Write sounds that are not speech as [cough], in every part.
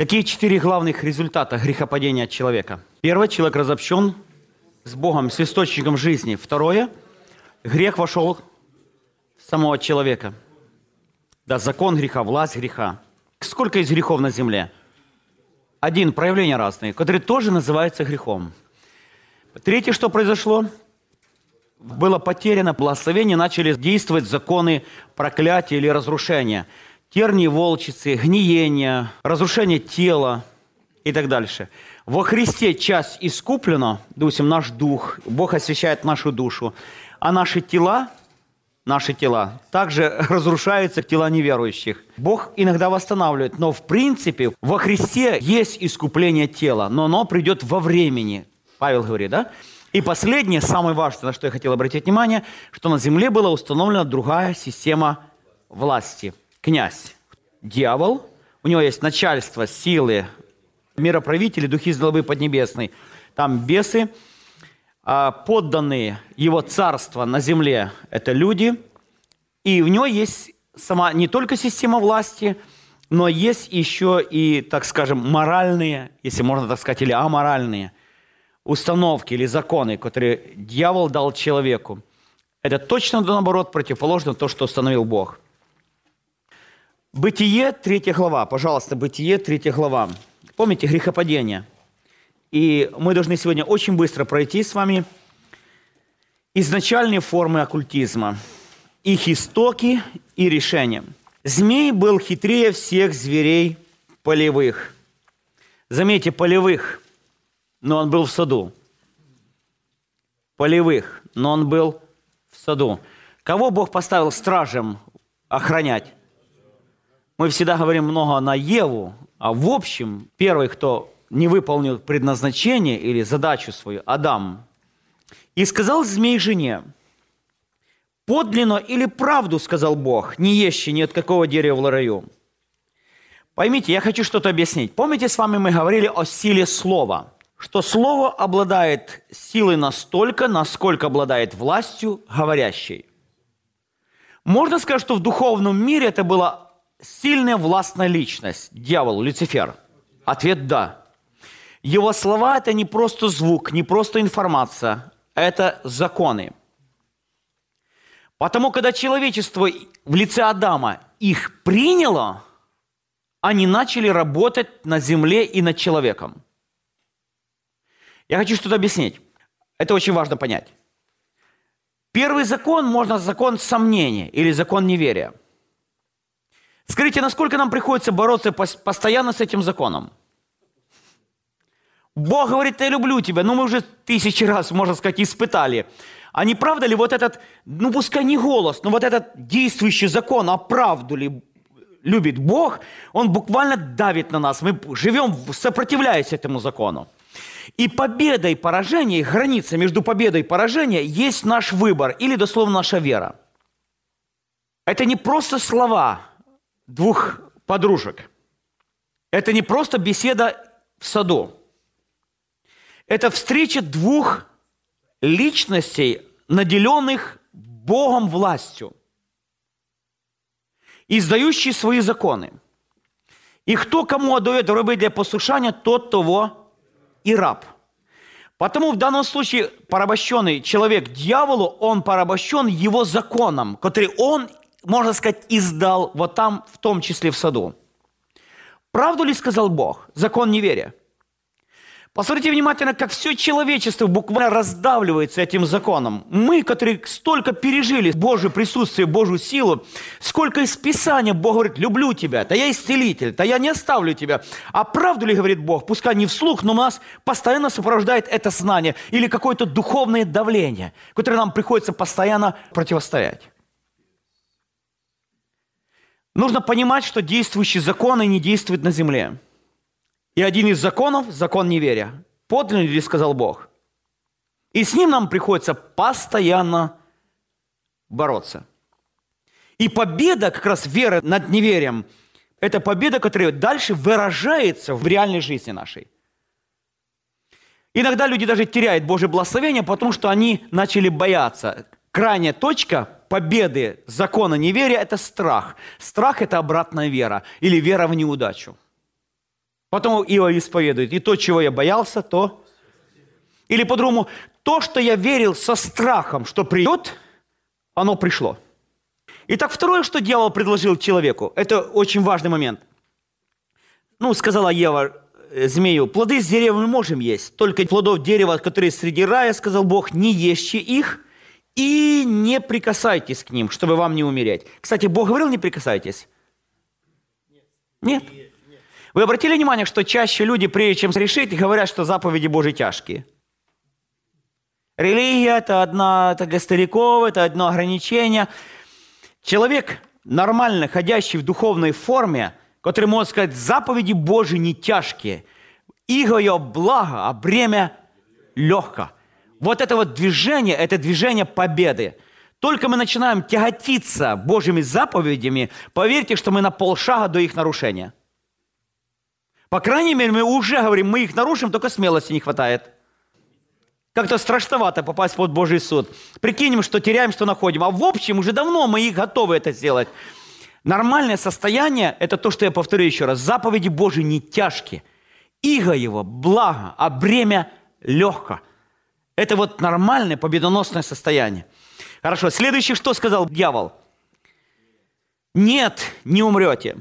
Какие четыре главных результата грехопадения человека? Первое, человек разобщен с Богом, с источником жизни. Второе, грех вошел в самого человека. Да, закон греха, власть греха. Сколько есть грехов на земле? Один, проявления разные, которые тоже называются грехом. Третье, что произошло? Было потеряно благословение, начали действовать законы проклятия или разрушения. Тернии волчицы, гниение, разрушение тела и так дальше. Во Христе часть искуплена, допустим, наш дух, Бог освящает нашу душу, а наши тела наши тела. Также [laughs] разрушаются тела неверующих. Бог иногда восстанавливает, но в принципе во Христе есть искупление тела, но оно придет во времени. Павел говорит, да? И последнее, самое важное, на что я хотел обратить внимание, что на земле была установлена другая система власти. Князь, дьявол, у него есть начальство, силы, мироправители, духи злобы поднебесной, там бесы – а, подданные его царства на земле – это люди, и в него есть сама не только система власти, но есть еще и, так скажем, моральные, если можно так сказать, или аморальные установки или законы, которые дьявол дал человеку. Это точно наоборот противоположно то, что установил Бог. Бытие, третья глава. Пожалуйста, Бытие, третья глава. Помните грехопадение – и мы должны сегодня очень быстро пройти с вами изначальные формы оккультизма, их истоки и решения. Змей был хитрее всех зверей полевых. Заметьте, полевых, но он был в саду. Полевых, но он был в саду. Кого Бог поставил стражем охранять? Мы всегда говорим много на Еву, а в общем, первый, кто не выполнил предназначение или задачу свою, Адам, и сказал змей жене, подлинно или правду, сказал Бог, не ешьте ни от какого дерева в раю. Поймите, я хочу что-то объяснить. Помните, с вами мы говорили о силе слова, что слово обладает силой настолько, насколько обладает властью говорящей. Можно сказать, что в духовном мире это была сильная властная личность, дьявол, Люцифер. Ответ – да. Его слова – это не просто звук, не просто информация, это законы. Потому, когда человечество в лице Адама их приняло, они начали работать на земле и над человеком. Я хочу что-то объяснить. Это очень важно понять. Первый закон можно закон сомнения или закон неверия. Скажите, насколько нам приходится бороться постоянно с этим законом? Бог говорит, я люблю тебя. Ну, мы уже тысячи раз, можно сказать, испытали. А не правда ли вот этот, ну, пускай не голос, но вот этот действующий закон, а правду ли любит Бог, он буквально давит на нас. Мы живем, сопротивляясь этому закону. И победа и поражение, граница между победой и поражением есть наш выбор, или дословно наша вера. Это не просто слова двух подружек. Это не просто беседа в саду. Это встреча двух личностей, наделенных Богом властью, издающие свои законы. И кто кому отдает рабы для послушания, тот того и раб. Потому в данном случае порабощенный человек дьяволу, он порабощен его законом, который он, можно сказать, издал вот там, в том числе в саду. Правду ли сказал Бог? Закон неверия. Посмотрите внимательно, как все человечество буквально раздавливается этим законом. Мы, которые столько пережили Божье присутствие, Божью силу, сколько из Писания Бог говорит, люблю тебя, да я исцелитель, да я не оставлю тебя. А правду ли говорит Бог? Пускай не вслух, но нас постоянно сопровождает это знание или какое-то духовное давление, которое нам приходится постоянно противостоять. Нужно понимать, что действующие законы не действуют на земле. И один из законов – закон неверия. Подлинно ли сказал Бог? И с ним нам приходится постоянно бороться. И победа как раз веры над неверием – это победа, которая дальше выражается в реальной жизни нашей. Иногда люди даже теряют Божье благословение, потому что они начали бояться. Крайняя точка победы закона неверия – это страх. Страх – это обратная вера или вера в неудачу. Потом Иова исповедует. И то, чего я боялся, то... Или по-другому, то, что я верил со страхом, что придет, оно пришло. Итак, второе, что дьявол предложил человеку, это очень важный момент. Ну, сказала Ева э, змею, плоды с дерева мы можем есть, только плодов дерева, которые среди рая, сказал Бог, не ешьте их и не прикасайтесь к ним, чтобы вам не умереть. Кстати, Бог говорил, не прикасайтесь? Нет. Вы обратили внимание, что чаще люди, прежде чем решить, говорят, что заповеди Божьи тяжкие? Религия – это, одна, это для стариков, это одно ограничение. Человек, нормально ходящий в духовной форме, который может сказать, заповеди Божьи не тяжкие, иго ее благо, а бремя легко. Вот это вот движение, это движение победы. Только мы начинаем тяготиться Божьими заповедями, поверьте, что мы на полшага до их нарушения – по крайней мере, мы уже говорим, мы их нарушим, только смелости не хватает. Как-то страшновато попасть под Божий суд. Прикинем, что теряем, что находим. А в общем, уже давно мы их готовы это сделать. Нормальное состояние – это то, что я повторю еще раз. Заповеди Божьи не тяжкие. Иго его – благо, а бремя – легко. Это вот нормальное победоносное состояние. Хорошо, следующее, что сказал дьявол? Нет, не умрете.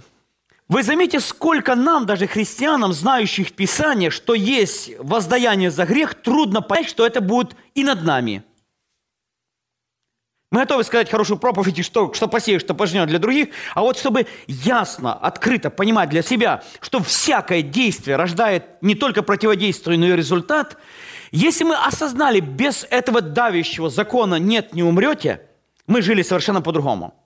Вы заметите, сколько нам, даже христианам, знающих Писание, что есть воздаяние за грех, трудно понять, что это будет и над нами. Мы готовы сказать хорошую проповедь, что, что посеешь, что пожнешь для других, а вот чтобы ясно, открыто понимать для себя, что всякое действие рождает не только противодействие, но и результат, если мы осознали, без этого давящего закона «нет, не умрете», мы жили совершенно по-другому –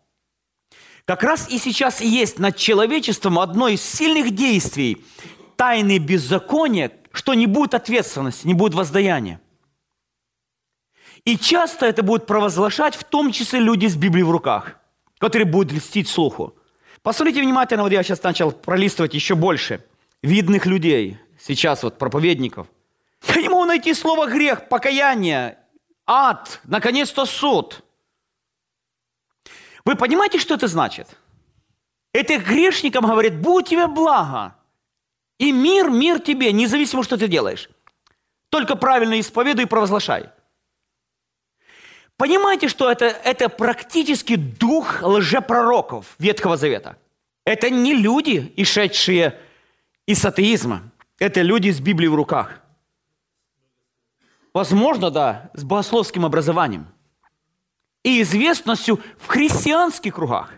как раз и сейчас есть над человечеством одно из сильных действий – тайны беззакония, что не будет ответственности, не будет воздаяния. И часто это будут провозглашать в том числе люди с Библией в руках, которые будут льстить слуху. Посмотрите внимательно, вот я сейчас начал пролистывать еще больше видных людей, сейчас вот проповедников. Я не могу найти слово грех, покаяние, ад, наконец-то суд – вы понимаете, что это значит? Это грешникам говорит, будь тебе благо. И мир, мир тебе, независимо, что ты делаешь. Только правильно исповедуй и провозглашай. Понимаете, что это, это практически дух лжепророков Ветхого Завета. Это не люди, ишедшие из атеизма. Это люди с Библией в руках. Возможно, да, с богословским образованием и известностью в христианских кругах.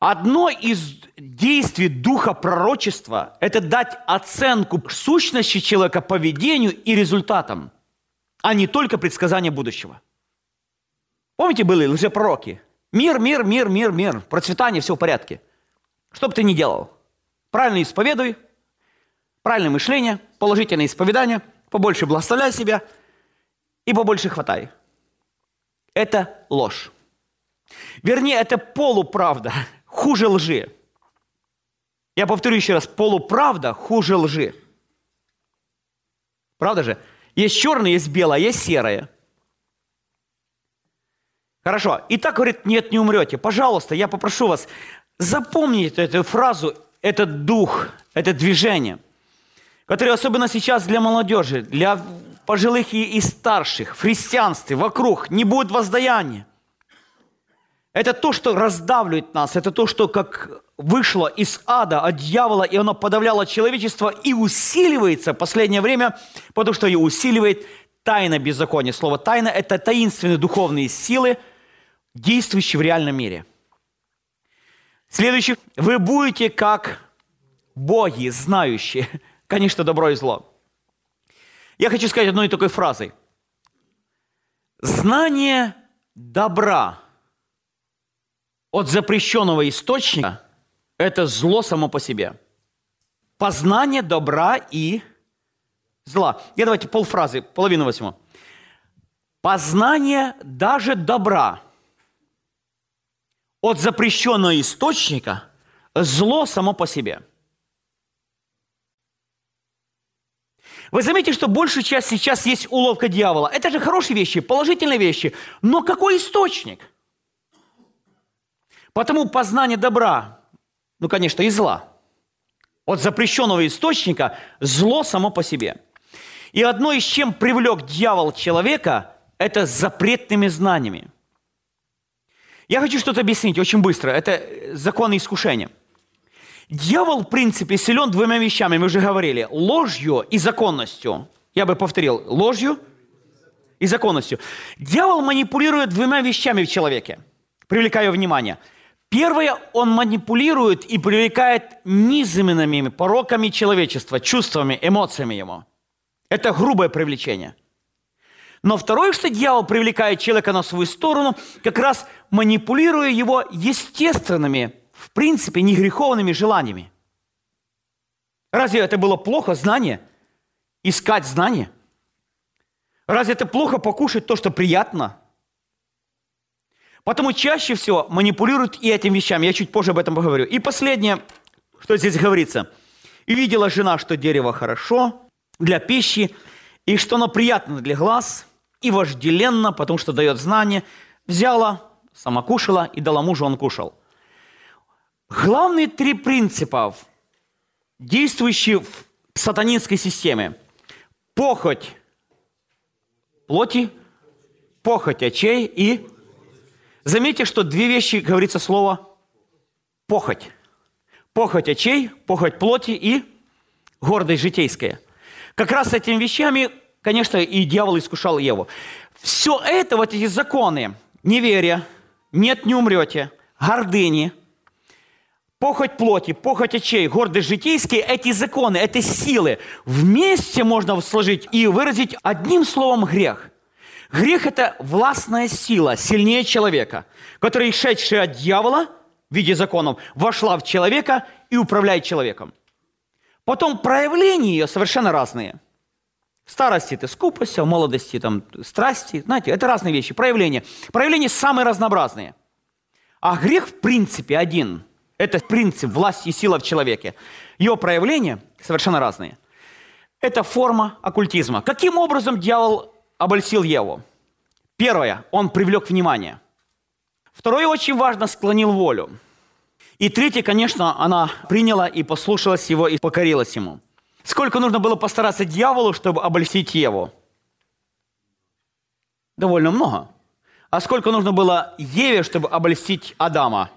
Одно из действий духа пророчества – это дать оценку сущности человека, поведению и результатам, а не только предсказания будущего. Помните, были лжепророки? Мир, мир, мир, мир, мир, процветание, все в порядке. Что бы ты ни делал, правильно исповедуй, правильное мышление, положительное исповедание, побольше благословляй себя и побольше хватай – это ложь. Вернее, это полуправда, хуже лжи. Я повторю еще раз, полуправда хуже лжи. Правда же? Есть черное, есть белое, есть серое. Хорошо. И так говорит, нет, не умрете. Пожалуйста, я попрошу вас, запомните эту фразу, этот дух, это движение, которое особенно сейчас для молодежи, для пожилых и, и старших, в христианстве, вокруг, не будет воздаяния. Это то, что раздавливает нас, это то, что как вышло из ада от дьявола, и оно подавляло человечество и усиливается в последнее время, потому что ее усиливает тайна беззакония. Слово тайна – это таинственные духовные силы, действующие в реальном мире. Следующий. Вы будете как боги, знающие, конечно, добро и зло. Я хочу сказать одной такой фразой. Знание добра от запрещенного источника – это зло само по себе. Познание добра и зла. Я давайте полфразы, половину возьму. Познание даже добра от запрещенного источника – зло само по себе – Вы заметите, что большая часть сейчас есть уловка дьявола. Это же хорошие вещи, положительные вещи. Но какой источник? Потому познание добра, ну, конечно, и зла, от запрещенного источника зло само по себе. И одно из чем привлек дьявол человека, это запретными знаниями. Я хочу что-то объяснить очень быстро. Это законы искушения. Дьявол, в принципе, силен двумя вещами, мы уже говорили. Ложью и законностью. Я бы повторил. Ложью и законностью. Дьявол манипулирует двумя вещами в человеке, привлекая внимание. Первое, он манипулирует и привлекает низменными пороками человечества, чувствами, эмоциями ему. Это грубое привлечение. Но второе, что дьявол привлекает человека на свою сторону, как раз манипулируя его естественными, в принципе, негреховными желаниями. Разве это было плохо, знание? Искать знание? Разве это плохо покушать то, что приятно? Потому чаще всего манипулируют и этим вещами. Я чуть позже об этом поговорю. И последнее, что здесь говорится. «И видела жена, что дерево хорошо для пищи, и что оно приятно для глаз, и вожделенно, потому что дает знание, взяла, сама кушала и дала мужу, он кушал. Главные три принципа, действующие в сатанинской системе. Похоть плоти, похоть очей и... Заметьте, что две вещи говорится слово похоть. Похоть очей, похоть плоти и гордость житейская. Как раз с этими вещами конечно, и дьявол искушал Еву. Все это, вот эти законы, неверие, нет, не умрете, гордыни, похоть плоти, похоть очей, гордость житейские, эти законы, эти силы вместе можно сложить и выразить одним словом грех. Грех – это властная сила, сильнее человека, которая, шедшая от дьявола в виде законов, вошла в человека и управляет человеком. Потом проявления ее совершенно разные – в старости это скупость, а в молодости там страсти. Знаете, это разные вещи, проявления. Проявления самые разнообразные. А грех в принципе один. Это принцип власти и сила в человеке. Его проявления совершенно разные. Это форма оккультизма. Каким образом дьявол обольстил Еву? Первое, он привлек внимание. Второе, очень важно, склонил волю. И третье, конечно, она приняла и послушалась его, и покорилась ему. Сколько нужно было постараться дьяволу, чтобы обольстить Еву? Довольно много. А сколько нужно было Еве, чтобы обольстить Адама?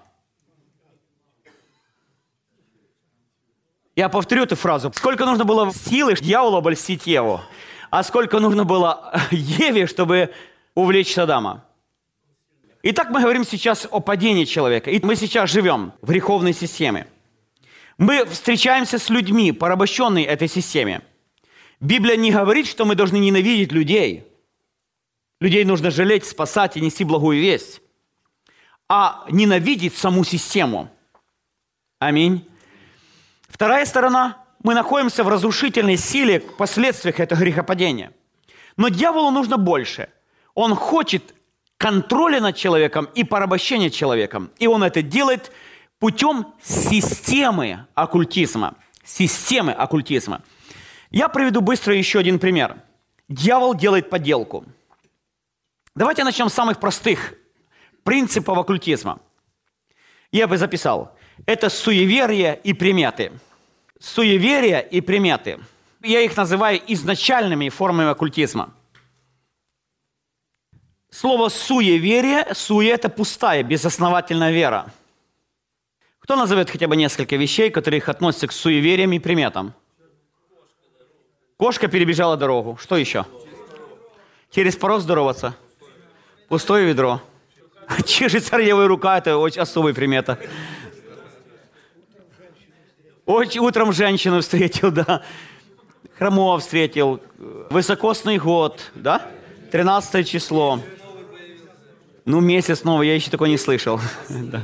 Я повторю эту фразу. Сколько нужно было силы дьяволу обольстить Еву? А сколько нужно было [laughs] Еве, чтобы увлечь Адама? Итак, мы говорим сейчас о падении человека. И мы сейчас живем в греховной системе. Мы встречаемся с людьми, порабощенные этой системе. Библия не говорит, что мы должны ненавидеть людей. Людей нужно жалеть, спасать и нести благую весть. А ненавидеть саму систему. Аминь. Вторая сторона. Мы находимся в разрушительной силе последствиях этого грехопадения. Но дьяволу нужно больше. Он хочет контроля над человеком и порабощения человеком. И он это делает – путем системы оккультизма. Системы оккультизма. Я приведу быстро еще один пример. Дьявол делает подделку. Давайте начнем с самых простых принципов оккультизма. Я бы записал. Это суеверие и приметы. Суеверие и приметы. Я их называю изначальными формами оккультизма. Слово суеверие, суе – это пустая, безосновательная вера – кто назовет хотя бы несколько вещей, которые относятся к суевериям и приметам? Кошка перебежала дорогу. Что еще? Через порог здороваться. Пустое ведро. [laughs] Чешет царевая рука, это очень особая примета. Очень утром женщину встретил, да. Хромого встретил. Высокосный год, да? 13 число. Ну, месяц новый, я еще такой не слышал. да.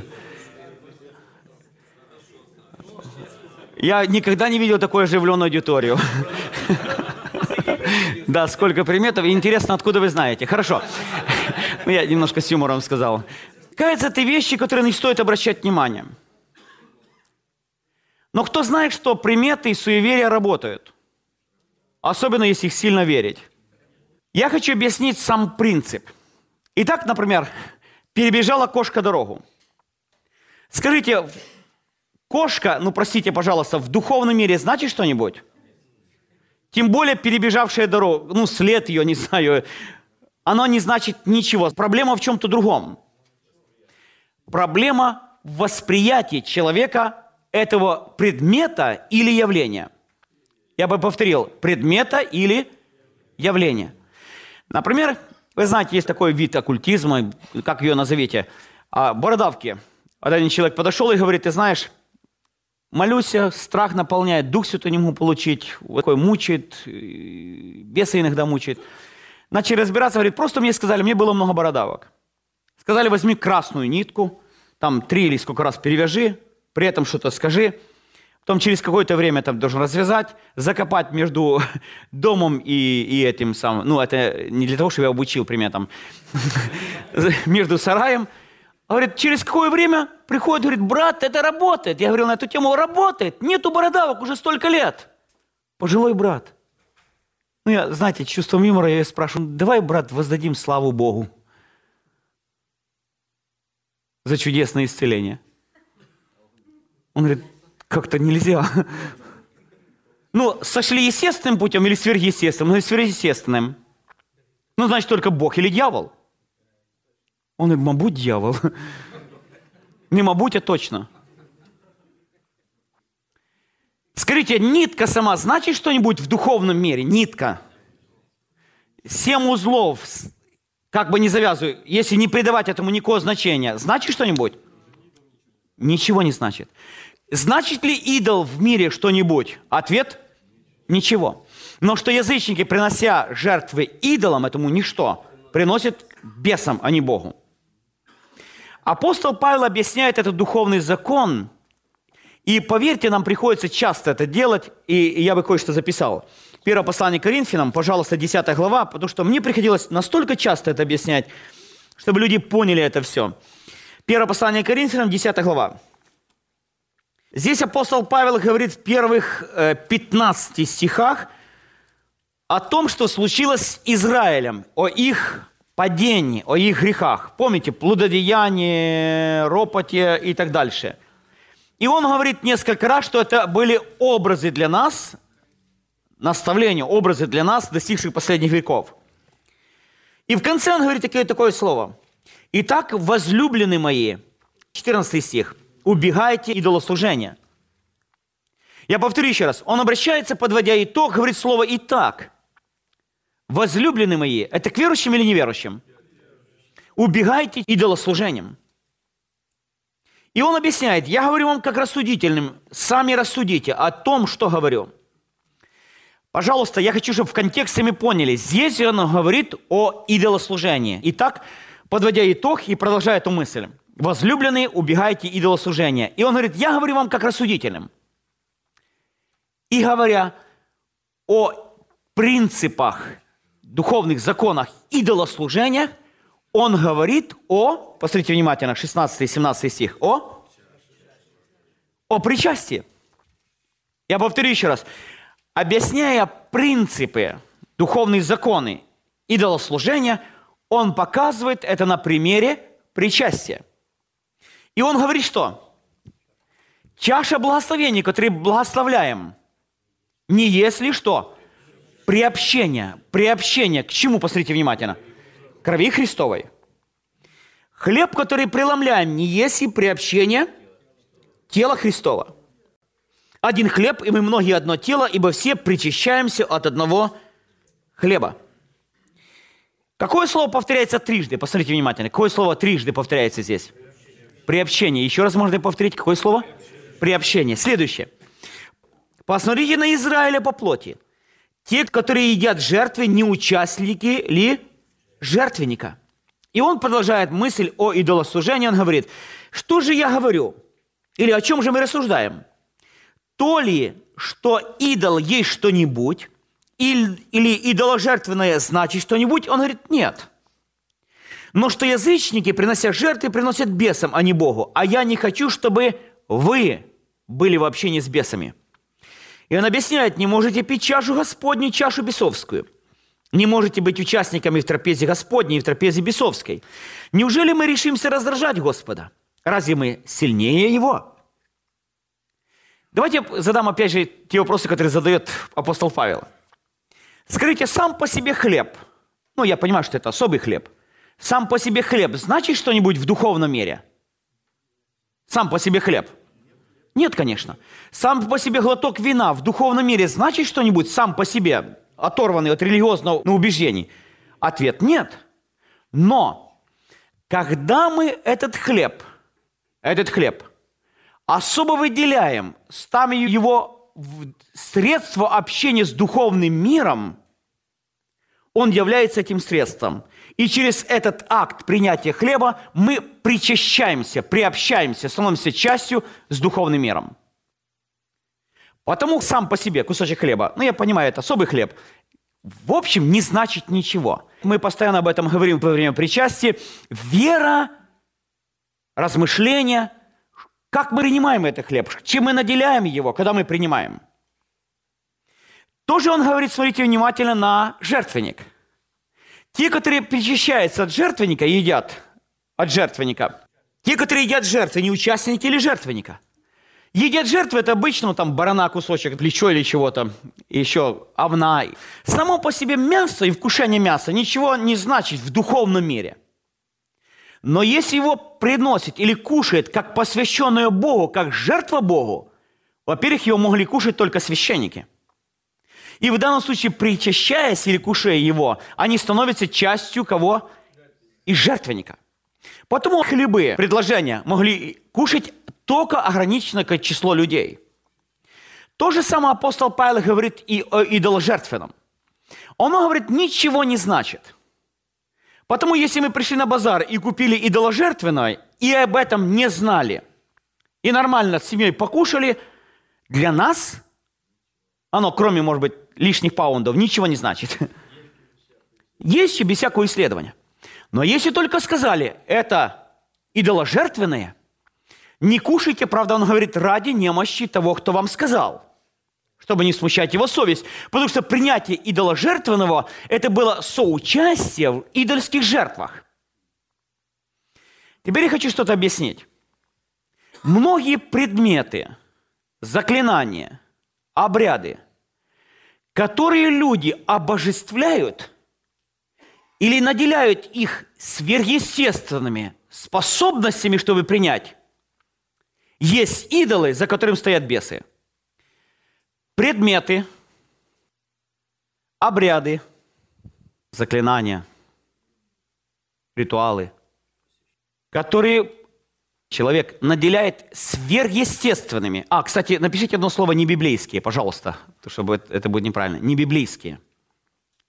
Я никогда не видел такую оживленную аудиторию. Да, сколько приметов. Интересно, откуда вы знаете. Хорошо. Ну, я немножко с юмором сказал. Кажется, это вещи, которые не стоит обращать внимание. Но кто знает, что приметы и суеверия работают? Особенно, если их сильно верить. Я хочу объяснить сам принцип. Итак, например, перебежала кошка дорогу. Скажите, Кошка, ну простите, пожалуйста, в духовном мире значит что-нибудь? Тем более перебежавшая дорогу, ну след ее, не знаю, оно не значит ничего. Проблема в чем-то другом. Проблема в восприятии человека этого предмета или явления. Я бы повторил, предмета или явления. Например, вы знаете, есть такой вид оккультизма, как ее назовите, а, бородавки. Один человек подошел и говорит, ты знаешь, молюсь, страх наполняет, Дух Святой не могу получить, такой мучает, бесы иногда мучает. Начали разбираться, говорит, просто мне сказали, мне было много бородавок. Сказали, возьми красную нитку, там три или сколько раз перевяжи, при этом что-то скажи. Потом через какое-то время там должен развязать, закопать между [laughs] домом и, и этим самым. Ну, это не для того, чтобы я обучил, пример там. [laughs] между сараем. Говорит, через какое время приходит, говорит, брат, это работает. Я говорил на эту тему, работает. Нету бородавок уже столько лет. Пожилой брат. Ну, я, знаете, чувством юмора я спрашиваю, давай, брат, воздадим славу Богу за чудесное исцеление. Он говорит, как-то нельзя. Ну, сошли естественным путем или сверхъестественным? Ну, сверхъестественным. Ну, значит, только Бог или дьявол. Он говорит, мабуть, дьявол. Не мабуть, а точно. Скажите, нитка сама значит что-нибудь в духовном мире? Нитка. Семь узлов, как бы не завязываю, если не придавать этому никакого значения, значит что-нибудь? Ничего не значит. Значит ли идол в мире что-нибудь? Ответ – ничего. Но что язычники, принося жертвы идолам, этому ничто, приносят бесам, а не Богу. Апостол Павел объясняет этот духовный закон, и поверьте, нам приходится часто это делать, и я бы кое-что записал. Первое послание Коринфянам, пожалуйста, 10 глава, потому что мне приходилось настолько часто это объяснять, чтобы люди поняли это все. Первое послание Коринфянам, 10 глава. Здесь апостол Павел говорит в первых 15 э, стихах о том, что случилось с Израилем, о их падении, о их грехах. Помните, плододеяние, ропоте и так дальше. И он говорит несколько раз, что это были образы для нас, наставления, образы для нас, достигших последних веков. И в конце он говорит такое, такое слово. «Итак, возлюбленные мои», 14 стих, убегайте идолослужения. Я повторю еще раз. Он обращается, подводя итог, говорит слово «итак». Возлюбленные мои, это к верующим или неверующим? Убегайте идолослужением. И он объясняет, я говорю вам как рассудительным, сами рассудите о том, что говорю. Пожалуйста, я хочу, чтобы в контексте мы поняли, здесь он говорит о идолослужении. Итак, подводя итог и продолжая эту мысль возлюбленные, убегайте идолослужения. И он говорит, я говорю вам как рассудительным. И говоря о принципах, духовных законах идолослужения, он говорит о, посмотрите внимательно, 16 и 17 стих, о, о причастии. Я повторю еще раз. Объясняя принципы, духовные законы идолослужения, он показывает это на примере причастия. И он говорит, что чаша благословения, которые благословляем, не если что, приобщение. Приобщение к чему, посмотрите внимательно? Крови Христовой. Хлеб, который преломляем, не если приобщение тела Христова. Один хлеб, и мы многие одно тело, ибо все причащаемся от одного хлеба. Какое слово повторяется трижды? Посмотрите внимательно. Какое слово трижды повторяется здесь? Приобщение. Еще раз можно повторить, какое слово? Приобщение. Следующее. Посмотрите на Израиля по плоти. Те, которые едят жертвы, не участники ли жертвенника. И он продолжает мысль о идолослужении. Он говорит, что же я говорю? Или о чем же мы рассуждаем? То ли, что идол есть что-нибудь, или, или идоложертвенное значит что-нибудь? Он говорит, нет. Но что язычники, принося жертвы, приносят бесам, а не Богу. А я не хочу, чтобы вы были в общении с бесами. И он объясняет, не можете пить чашу Господню, чашу бесовскую. Не можете быть участниками в трапезе Господней и в трапезе бесовской. Неужели мы решимся раздражать Господа? Разве мы сильнее Его? Давайте задам опять же те вопросы, которые задает апостол Павел. Скажите, сам по себе хлеб, ну я понимаю, что это особый хлеб, сам по себе хлеб значит что-нибудь в духовном мире? Сам по себе хлеб? Нет, конечно. Сам по себе глоток вина в духовном мире значит что-нибудь сам по себе, оторванный от религиозного убеждений? Ответ – нет. Но когда мы этот хлеб, этот хлеб особо выделяем, ставим его в средство общения с духовным миром, он является этим средством. И через этот акт принятия хлеба мы причащаемся, приобщаемся, становимся частью с духовным миром. Потому сам по себе кусочек хлеба, ну я понимаю, это особый хлеб, в общем не значит ничего. Мы постоянно об этом говорим во время причастия. Вера, размышления, как мы принимаем этот хлеб, чем мы наделяем его, когда мы принимаем. Тоже он говорит, смотрите внимательно на жертвенник – те, которые причащаются от жертвенника, едят от жертвенника. Те, которые едят жертвы, не участники или жертвенника. Едят жертвы, это обычно ну, там барана кусочек, плечо или чего-то, еще овна. Само по себе мясо и вкушение мяса ничего не значит в духовном мире. Но если его приносит или кушает как посвященное Богу, как жертва Богу, во-первых, его могли кушать только священники – и в данном случае, причащаясь или кушая его, они становятся частью кого? Из жертвенника. Потому хлебы, предложения могли кушать только ограниченное число людей. То же самое апостол Павел говорит и о идоложертвенном. Он говорит, ничего не значит. Потому если мы пришли на базар и купили идоложертвенное, и об этом не знали, и нормально с семьей покушали, для нас оно, кроме, может быть, лишних паундов, ничего не значит. Есть еще без всякого исследования. Но если только сказали, это идоложертвенное, не кушайте, правда, он говорит, ради немощи того, кто вам сказал, чтобы не смущать его совесть. Потому что принятие идоложертвенного – это было соучастие в идольских жертвах. Теперь я хочу что-то объяснить. Многие предметы, заклинания, обряды – которые люди обожествляют или наделяют их сверхъестественными способностями, чтобы принять, есть идолы, за которым стоят бесы. Предметы, обряды, заклинания, ритуалы, которые человек наделяет сверхъестественными. А, кстати, напишите одно слово «не библейские», пожалуйста, чтобы это будет неправильно. Не библейские.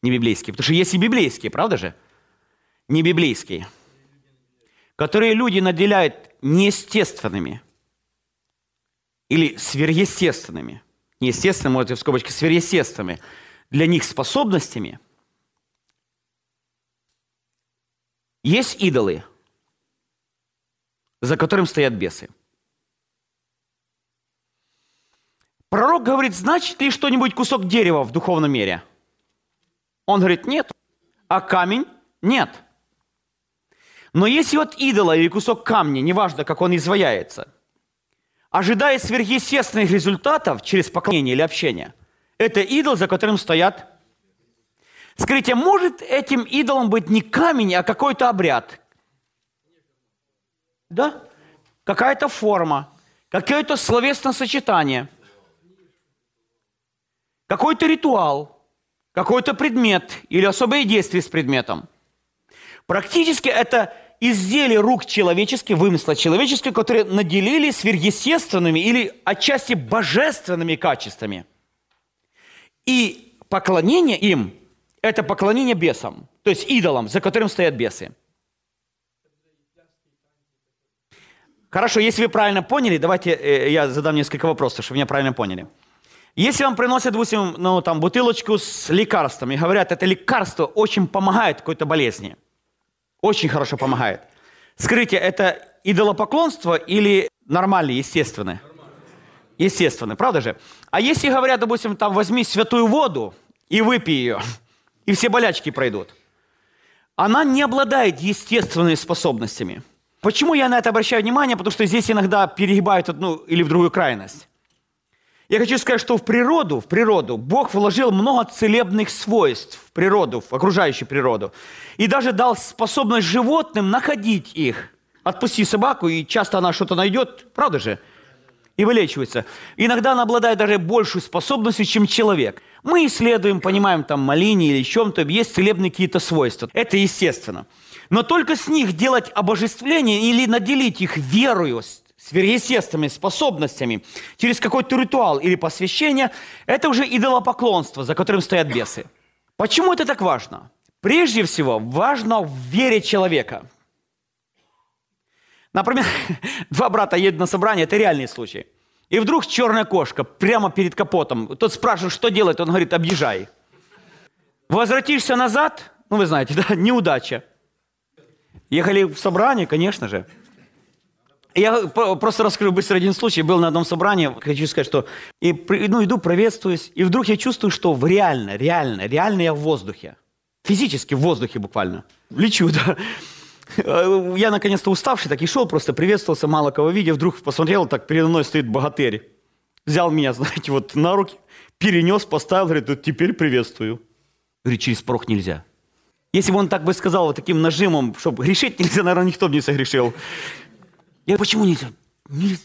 Не библейские. Потому что есть и библейские, правда же? Не библейские. Которые люди наделяют неестественными или сверхъестественными. Неестественными, можете в скобочке, сверхъестественными. Для них способностями. Есть идолы – за которым стоят бесы. Пророк говорит, значит ли что-нибудь кусок дерева в духовном мире? Он говорит, нет. А камень? Нет. Но если от идола или кусок камня, неважно, как он изваяется, ожидая сверхъестественных результатов через поклонение или общение, это идол, за которым стоят Скажите, может этим идолом быть не камень, а какой-то обряд? Да? Какая-то форма, какое-то словесное сочетание, какой-то ритуал, какой-то предмет или особое действие с предметом. Практически это изделия рук человеческих, вымысла человеческих, которые наделили сверхъестественными или отчасти божественными качествами. И поклонение им – это поклонение бесам, то есть идолам, за которым стоят бесы – Хорошо, если вы правильно поняли, давайте э, я задам несколько вопросов, чтобы меня правильно поняли. Если вам приносят, допустим, ну, там, бутылочку с лекарством и говорят, это лекарство очень помогает какой-то болезни, очень хорошо помогает. Скажите, это идолопоклонство или нормальное, естественное? Естественное, правда же? А если говорят, допустим, там, возьми святую воду и выпей ее, [laughs] и все болячки пройдут. Она не обладает естественными способностями – Почему я на это обращаю внимание? Потому что здесь иногда перегибают одну или в другую крайность. Я хочу сказать, что в природу, в природу Бог вложил много целебных свойств в природу, в окружающую природу. И даже дал способность животным находить их. Отпусти собаку, и часто она что-то найдет, правда же? И вылечивается. Иногда она обладает даже большей способностью, чем человек. Мы исследуем, понимаем, там, малине или чем-то, есть целебные какие-то свойства. Это естественно. Но только с них делать обожествление или наделить их верою, сверхъестественными способностями, через какой-то ритуал или посвящение, это уже идолопоклонство, за которым стоят бесы. Почему это так важно? Прежде всего, важно в вере человека. Например, [laughs] два брата едут на собрание, это реальный случай. И вдруг черная кошка прямо перед капотом. Тот спрашивает, что делать, он говорит, объезжай. Возвратишься назад, ну вы знаете, [laughs] да, неудача. Ехали в собрание, конечно же. Я просто расскажу быстро один случай. Был на одном собрании, хочу сказать, что и, ну, иду, приветствуюсь, и вдруг я чувствую, что реально, реально, реально я в воздухе. Физически в воздухе буквально. Лечу, [laughs] да. Я наконец-то уставший, так и шел, просто приветствовался, мало кого видя, вдруг посмотрел, так передо мной стоит богатырь. Взял меня, [laughs] знаете, вот на руки, перенес, поставил, говорит, теперь приветствую. Говорит, через порог нельзя. Если бы он так бы сказал вот таким нажимом, чтобы грешить нельзя, наверное, никто бы не согрешил. Я почему нельзя? нельзя?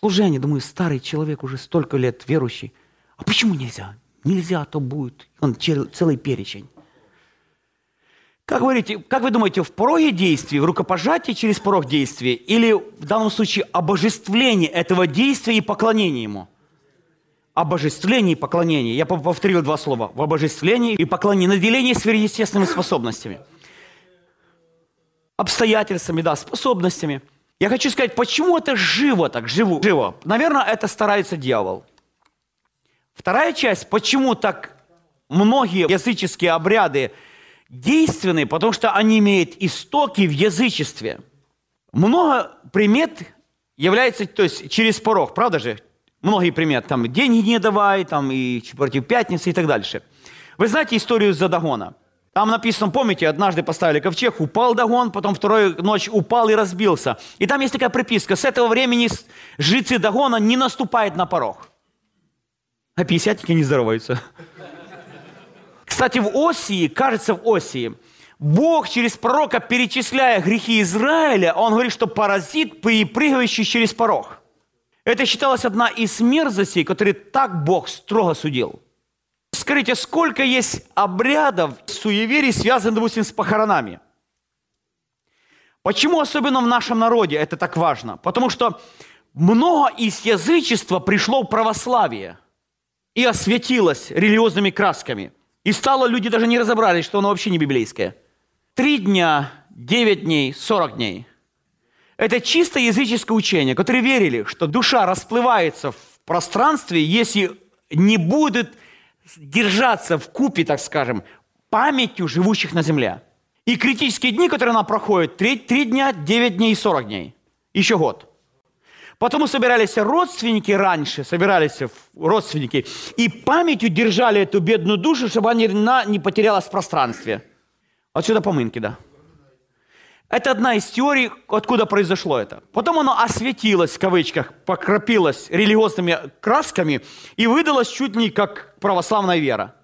Служение, думаю, старый человек, уже столько лет верующий. А почему нельзя? Нельзя, а то будет. Он целый перечень. Как, говорите, как вы думаете, в пороге действия, в рукопожатии через порог действия или в данном случае обожествление этого действия и поклонение ему? Обожествление и поклонение. Я повторил два слова. В обожествлении и поклонении. Наделение сверхъестественными способностями. Обстоятельствами, да, способностями – я хочу сказать, почему это живо так, живо, живо. Наверное, это старается дьявол. Вторая часть, почему так многие языческие обряды действенны, потому что они имеют истоки в язычестве. Много примет является, то есть через порог, правда же? Многие приметы, там, деньги не давай, там, и против пятницы и так дальше. Вы знаете историю Задагона? Там написано, помните, однажды поставили ковчег, упал Дагон, потом вторую ночь упал и разбился. И там есть такая приписка, с этого времени жрецы Дагона не наступают на порог. А пятидесятники не здороваются. Кстати, в Осии, кажется, в Осии, Бог через пророка, перечисляя грехи Израиля, он говорит, что паразит, прыгающий через порог. Это считалось одна из мерзостей, которые так Бог строго судил. Скажите, сколько есть обрядов, суеверий, связанных, допустим, с похоронами? Почему особенно в нашем народе это так важно? Потому что много из язычества пришло в православие и осветилось религиозными красками. И стало, люди даже не разобрались, что оно вообще не библейское. Три дня, девять дней, сорок дней. Это чисто языческое учение, которые верили, что душа расплывается в пространстве, если не будет держаться в купе, так скажем, памятью живущих на земле. И критические дни, которые она проходит, 3, 3 дня, 9 дней и 40 дней. Еще год. Потом собирались родственники раньше, собирались родственники, и памятью держали эту бедную душу, чтобы она не потерялась в пространстве. Отсюда помынки, да. Это одна из теорий, откуда произошло это. Потом оно осветилось, в кавычках, покропилось религиозными красками и выдалось чуть не как православная вера.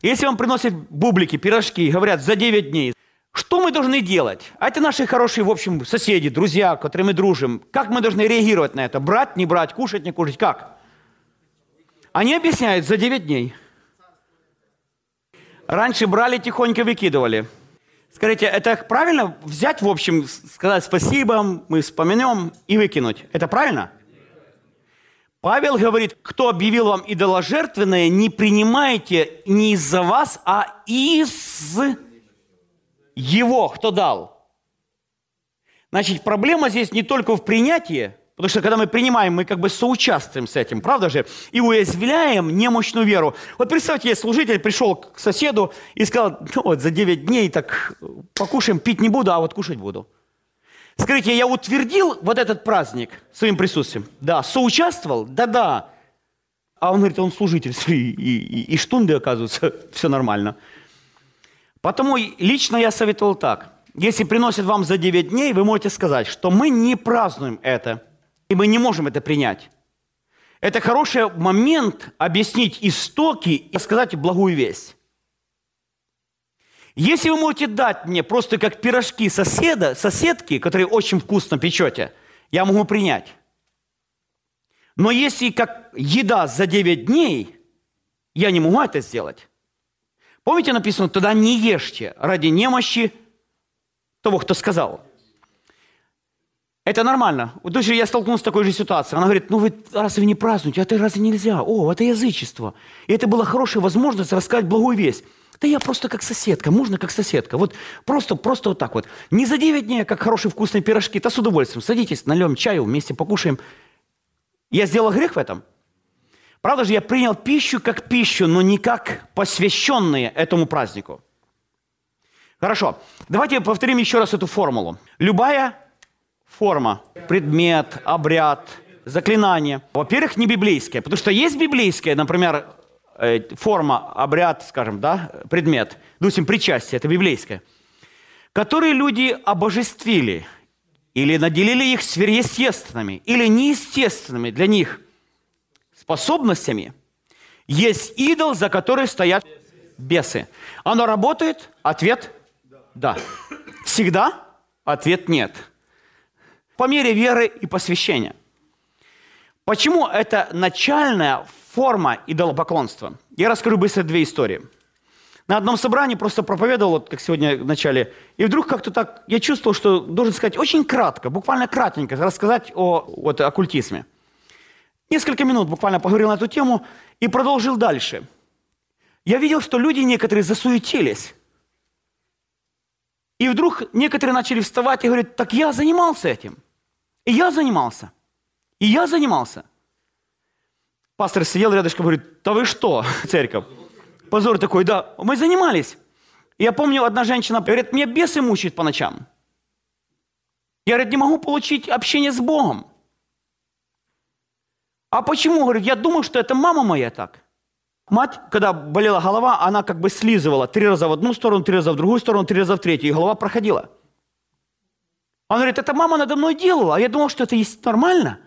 Если вам приносят бублики, пирожки, говорят, за 9 дней, что мы должны делать? А это наши хорошие, в общем, соседи, друзья, которые мы дружим. Как мы должны реагировать на это? Брать, не брать, кушать, не кушать? Как? Они объясняют за 9 дней. Раньше брали, тихонько выкидывали. Скажите, это правильно взять, в общем, сказать спасибо, мы вспомнем и выкинуть? Это правильно? Павел говорит, кто объявил вам идоложертвенное, не принимайте не из-за вас, а из его, кто дал. Значит, проблема здесь не только в принятии, Потому что когда мы принимаем, мы как бы соучаствуем с этим, правда же? И уязвляем немощную веру. Вот представьте, если служитель пришел к соседу и сказал, ну вот за 9 дней так покушаем, пить не буду, а вот кушать буду. Скажите, я утвердил вот этот праздник своим присутствием? Да. Соучаствовал? Да-да. А он говорит, он служитель, [laughs] и, и, и, штунды, оказывается, [laughs] все нормально. Потому лично я советовал так. Если приносят вам за 9 дней, вы можете сказать, что мы не празднуем это – и мы не можем это принять. Это хороший момент объяснить истоки и сказать благую весть. Если вы можете дать мне просто как пирожки соседа, соседки, которые очень вкусно печете, я могу принять. Но если как еда за 9 дней, я не могу это сделать. Помните написано, тогда не ешьте ради немощи того, кто сказал. Это нормально. У дочери я столкнулся с такой же ситуацией. Она говорит, ну вы разве не празднуете? Это разве нельзя? О, это язычество. И это была хорошая возможность рассказать благую весть. Да я просто как соседка, можно как соседка. Вот просто, просто вот так вот. Не за 9 дней, а как хорошие вкусные пирожки. Да с удовольствием. Садитесь, нальем чаю, вместе покушаем. Я сделал грех в этом? Правда же, я принял пищу как пищу, но не как посвященные этому празднику. Хорошо, давайте повторим еще раз эту формулу. Любая форма, предмет, обряд, заклинание, во-первых, не библейская, потому что есть библейская, например, э, форма, обряд, скажем, да, предмет, допустим, причастие, это библейское, которые люди обожествили или наделили их сверхъестественными или неестественными для них способностями, есть идол, за который стоят бесы. Оно работает? Ответ – да. Всегда? Ответ – нет по мере веры и посвящения. Почему это начальная форма идолопоклонства? Я расскажу быстро две истории. На одном собрании просто проповедовал, вот как сегодня в начале, и вдруг как-то так, я чувствовал, что должен сказать очень кратко, буквально кратенько, рассказать о вот, оккультизме. Несколько минут буквально поговорил на эту тему и продолжил дальше. Я видел, что люди некоторые засуетились. И вдруг некоторые начали вставать и говорить, так я занимался этим. И я занимался. И я занимался. Пастор сидел рядышком и говорит, да вы что, [laughs] церковь? Позор такой, да, мы занимались. Я помню, одна женщина говорит, мне бесы мучают по ночам. Я, говорит, не могу получить общение с Богом. А почему? Говорит, я думаю, что это мама моя так. Мать, когда болела голова, она как бы слизывала три раза в одну сторону, три раза в другую сторону, три раза в третью, и голова проходила. Он говорит, это мама надо мной делала, а я думал, что это есть нормально.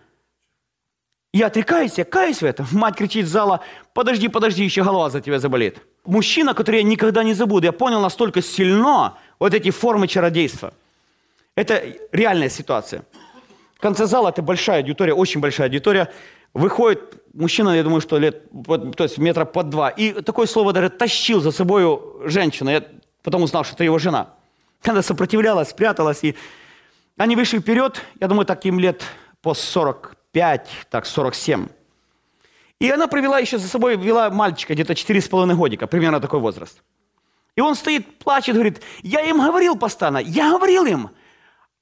Я отрекаюсь, я каюсь в этом. Мать кричит из зала, подожди, подожди, еще голова за тебя заболит. Мужчина, который я никогда не забуду, я понял настолько сильно вот эти формы чародейства. Это реальная ситуация. В конце зала это большая аудитория, очень большая аудитория. Выходит мужчина, я думаю, что лет, то есть метра под два, и такое слово даже тащил за собой женщину. Я потом узнал, что это его жена. Она сопротивлялась, спряталась, и они вышли вперед, я думаю, таким лет по 45, так 47. И она провела еще за собой, вела мальчика где-то 4,5 годика, примерно такой возраст. И он стоит, плачет, говорит, я им говорил постоянно, я говорил им,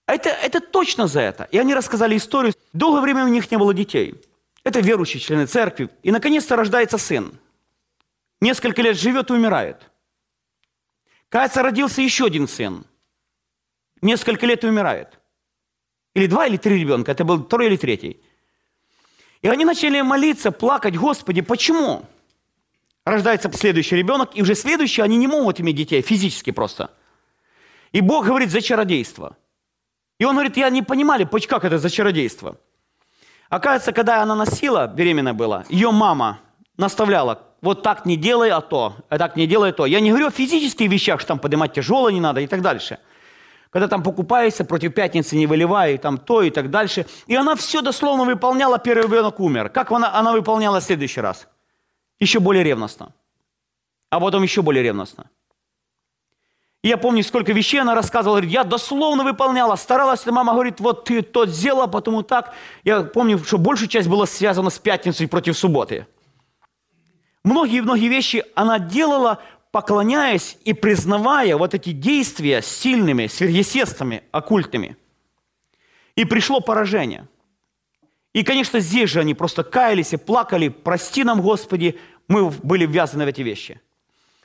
это, это точно за это. И они рассказали историю. Долгое время у них не было детей. Это верующие члены церкви. И наконец-то рождается сын. Несколько лет живет и умирает. Кажется, родился еще один сын. Несколько лет и умирает. Или два, или три ребенка. Это был второй или третий. И они начали молиться, плакать, Господи, почему? Рождается следующий ребенок, и уже следующий они не могут иметь детей, физически просто. И Бог говорит за чародейство. И он говорит, я не понимали, как это за чародейство. Оказывается, когда она носила, беременная была, ее мама наставляла, вот так не делай, а то, а так не делай, а то. Я не говорю о физических вещах, что там поднимать тяжело не надо и так дальше – когда там покупаешься, против пятницы не выливай, и там то, и так дальше. И она все дословно выполняла, первый ребенок умер. Как она, она выполняла в следующий раз? Еще более ревностно. А потом еще более ревностно. И я помню, сколько вещей она рассказывала. Я дословно выполняла, старалась. Мама говорит, вот ты то сделала, потому так. Я помню, что большая часть была связана с пятницей против субботы. Многие-многие вещи она делала поклоняясь и признавая вот эти действия сильными, сверхъестественными, оккультными. И пришло поражение. И, конечно, здесь же они просто каялись и плакали, прости нам, Господи, мы были ввязаны в эти вещи.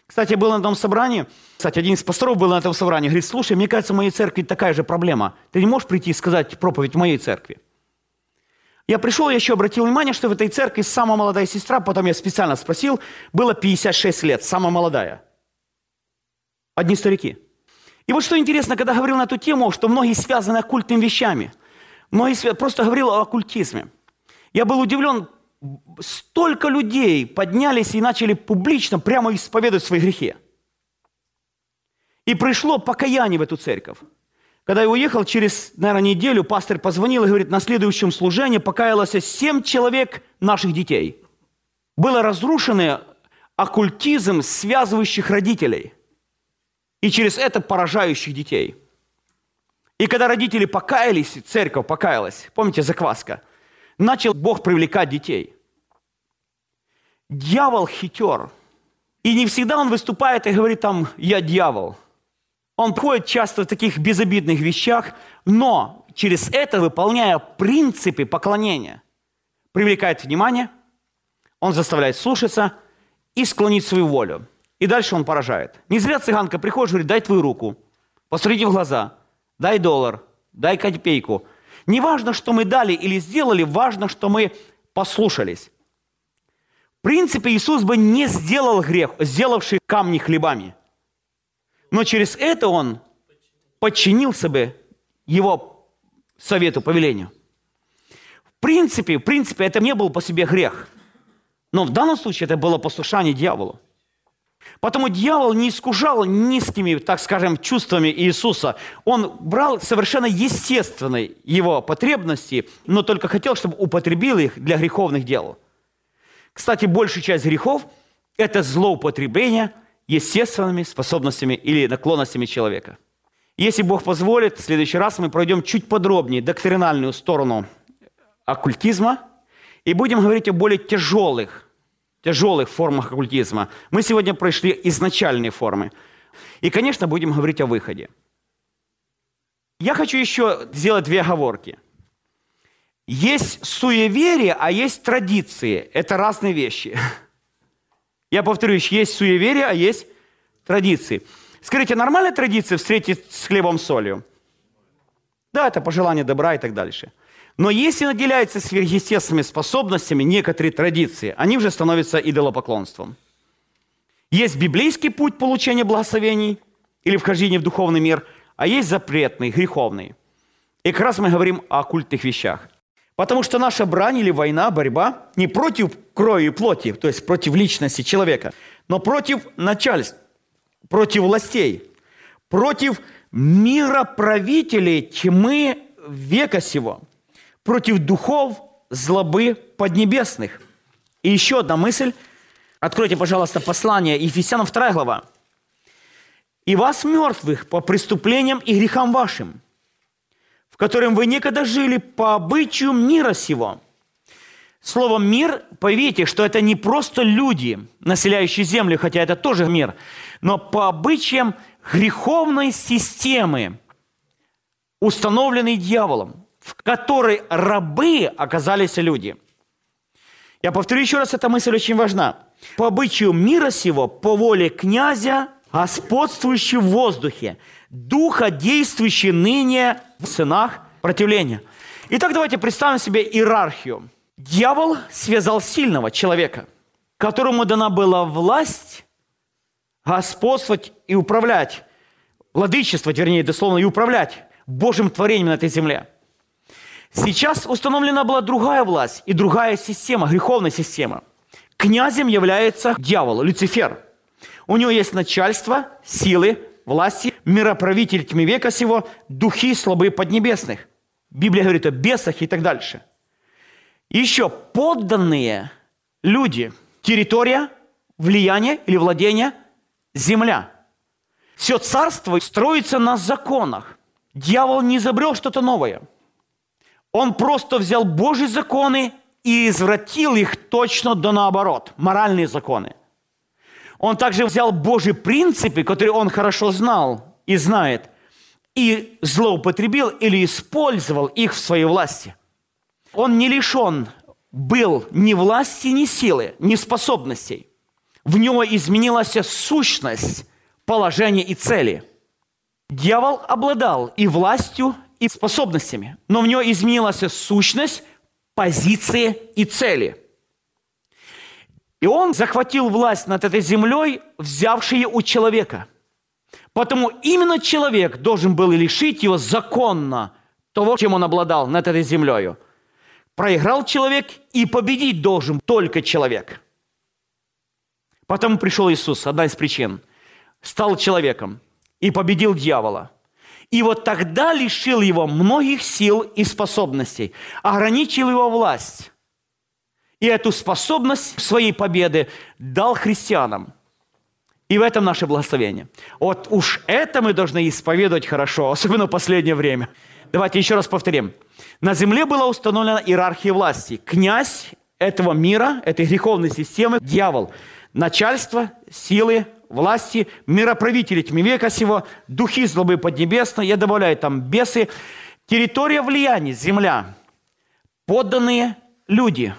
Кстати, был на этом собрании, кстати, один из пасторов был на этом собрании, говорит, слушай, мне кажется, в моей церкви такая же проблема. Ты не можешь прийти и сказать проповедь в моей церкви? Я пришел, я еще обратил внимание, что в этой церкви самая молодая сестра, потом я специально спросил, было 56 лет, самая молодая. Одни старики. И вот что интересно, когда говорил на эту тему, что многие связаны оккультными вещами, многие просто говорил о оккультизме. Я был удивлен, столько людей поднялись и начали публично прямо исповедовать свои грехи. И пришло покаяние в эту церковь. Когда я уехал, через, наверное, неделю пастор позвонил и говорит, на следующем служении покаялось семь человек наших детей. Было разрушено оккультизм связывающих родителей и через это поражающих детей. И когда родители покаялись, церковь покаялась, помните, закваска, начал Бог привлекать детей. Дьявол хитер. И не всегда он выступает и говорит там «я дьявол». Он ходит часто в таких безобидных вещах, но через это, выполняя принципы поклонения, привлекает внимание, он заставляет слушаться и склонить свою волю. И дальше он поражает. Не зря цыганка приходит и говорит, дай твою руку, посмотрите в глаза, дай доллар, дай копейку. Не важно, что мы дали или сделали, важно, что мы послушались. В принципе, Иисус бы не сделал грех, сделавший камни хлебами – но через это он подчинился бы его совету, повелению. В принципе, в принципе, это не был по себе грех. Но в данном случае это было послушание дьяволу. Потому дьявол не искушал низкими, так скажем, чувствами Иисуса. Он брал совершенно естественные его потребности, но только хотел, чтобы употребил их для греховных дел. Кстати, большая часть грехов – это злоупотребление естественными способностями или наклонностями человека. Если Бог позволит, в следующий раз мы пройдем чуть подробнее доктринальную сторону оккультизма и будем говорить о более тяжелых, тяжелых формах оккультизма. Мы сегодня прошли изначальные формы. И, конечно, будем говорить о выходе. Я хочу еще сделать две оговорки. Есть суеверие, а есть традиции. Это разные вещи. Я повторюсь, есть суеверие, а есть традиции. Скажите, нормальная традиция встретить с хлебом солью? Да, это пожелание добра и так дальше. Но если наделяется сверхъестественными способностями некоторые традиции, они уже становятся идолопоклонством. Есть библейский путь получения благословений или вхождения в духовный мир, а есть запретный, греховный. И как раз мы говорим о оккультных вещах. Потому что наша брань или война, борьба не против крови и плоти, то есть против личности человека, но против начальств, против властей, против мироправителей тьмы века сего, против духов злобы поднебесных. И еще одна мысль. Откройте, пожалуйста, послание Ефесянам 2 глава. «И вас, мертвых, по преступлениям и грехам вашим, в котором вы некогда жили по обычаю мира сего». Слово «мир», поверьте, что это не просто люди, населяющие землю, хотя это тоже мир, но по обычаям греховной системы, установленной дьяволом, в которой рабы оказались люди. Я повторю еще раз, эта мысль очень важна. По обычаю мира сего, по воле князя, господствующий в воздухе, духа, действующий ныне в сынах противления. Итак, давайте представим себе иерархию. Дьявол связал сильного человека, которому дана была власть господствовать и управлять, владычествовать, вернее, дословно, и управлять Божьим творением на этой земле. Сейчас установлена была другая власть и другая система, греховная система. Князем является дьявол, Люцифер. У него есть начальство, силы, власти, мироправитель тьмы века сего, духи слабые поднебесных. Библия говорит о бесах и так дальше. Еще подданные люди, территория, влияние или владение, земля. Все царство строится на законах. Дьявол не изобрел что-то новое. Он просто взял Божьи законы и извратил их точно до наоборот. Моральные законы. Он также взял Божьи принципы, которые он хорошо знал и знает, и злоупотребил или использовал их в своей власти. Он не лишен был ни власти, ни силы, ни способностей. В него изменилась сущность, положение и цели. Дьявол обладал и властью, и способностями, но в него изменилась сущность, позиции и цели – и он захватил власть над этой землей, взявший ее у человека. Потому именно человек должен был лишить его законно того, чем он обладал над этой землей. проиграл человек, и победить должен только человек. Потом пришел Иисус, одна из причин. Стал человеком и победил дьявола. И вот тогда лишил его многих сил и способностей, ограничил его власть. И эту способность своей победы дал христианам. И в этом наше благословение. Вот уж это мы должны исповедовать хорошо, особенно в последнее время. Давайте еще раз повторим. На земле была установлена иерархия власти. Князь этого мира, этой греховной системы, дьявол. Начальство, силы, власти, мироправители тьмы века сего, духи злобы поднебесной, я добавляю там бесы, территория влияния, земля, подданные люди,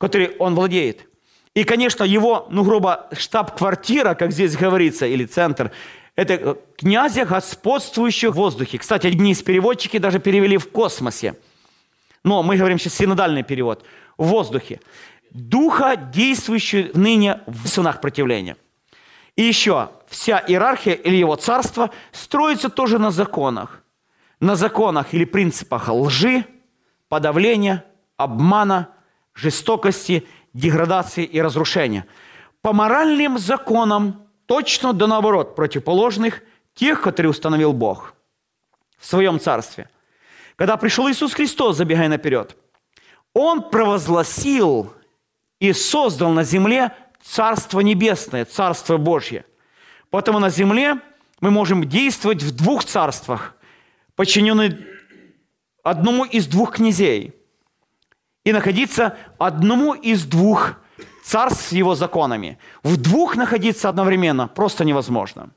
которые он владеет. И, конечно, его, ну, грубо, штаб-квартира, как здесь говорится, или центр, это князя, господствующих в воздухе. Кстати, одни из переводчики даже перевели в космосе. Но мы говорим сейчас синодальный перевод. В воздухе. Духа, действующего ныне в сынах противления. И еще, вся иерархия или его царство строится тоже на законах. На законах или принципах лжи, подавления, обмана, жестокости, деградации и разрушения. По моральным законам точно да наоборот, противоположных тех, которые установил Бог в своем царстве. Когда пришел Иисус Христос, забегая наперед, Он провозгласил и создал на земле Царство Небесное, Царство Божье. Поэтому на земле мы можем действовать в двух царствах, подчиненные одному из двух князей, и находиться одному из двух царств с его законами. В двух находиться одновременно просто невозможно.